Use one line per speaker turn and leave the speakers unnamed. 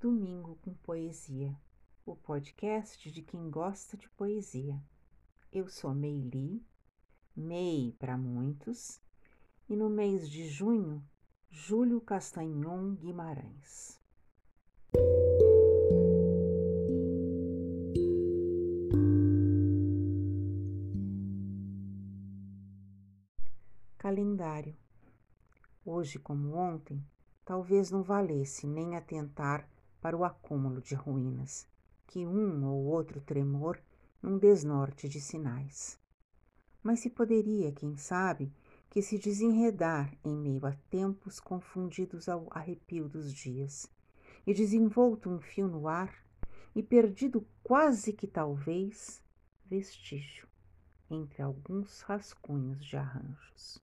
Domingo com Poesia, o podcast de quem gosta de poesia. Eu sou Meili, Mei para muitos, e no mês de junho, Júlio Castanhon Guimarães. Calendário. Hoje, como ontem, talvez não valesse nem atentar para o acúmulo de ruínas, que um ou outro tremor num desnorte de sinais. Mas se poderia, quem sabe, que se desenredar em meio a tempos confundidos ao arrepio dos dias, e desenvolto um fio no ar, e perdido quase que talvez vestígio entre alguns rascunhos de arranjos.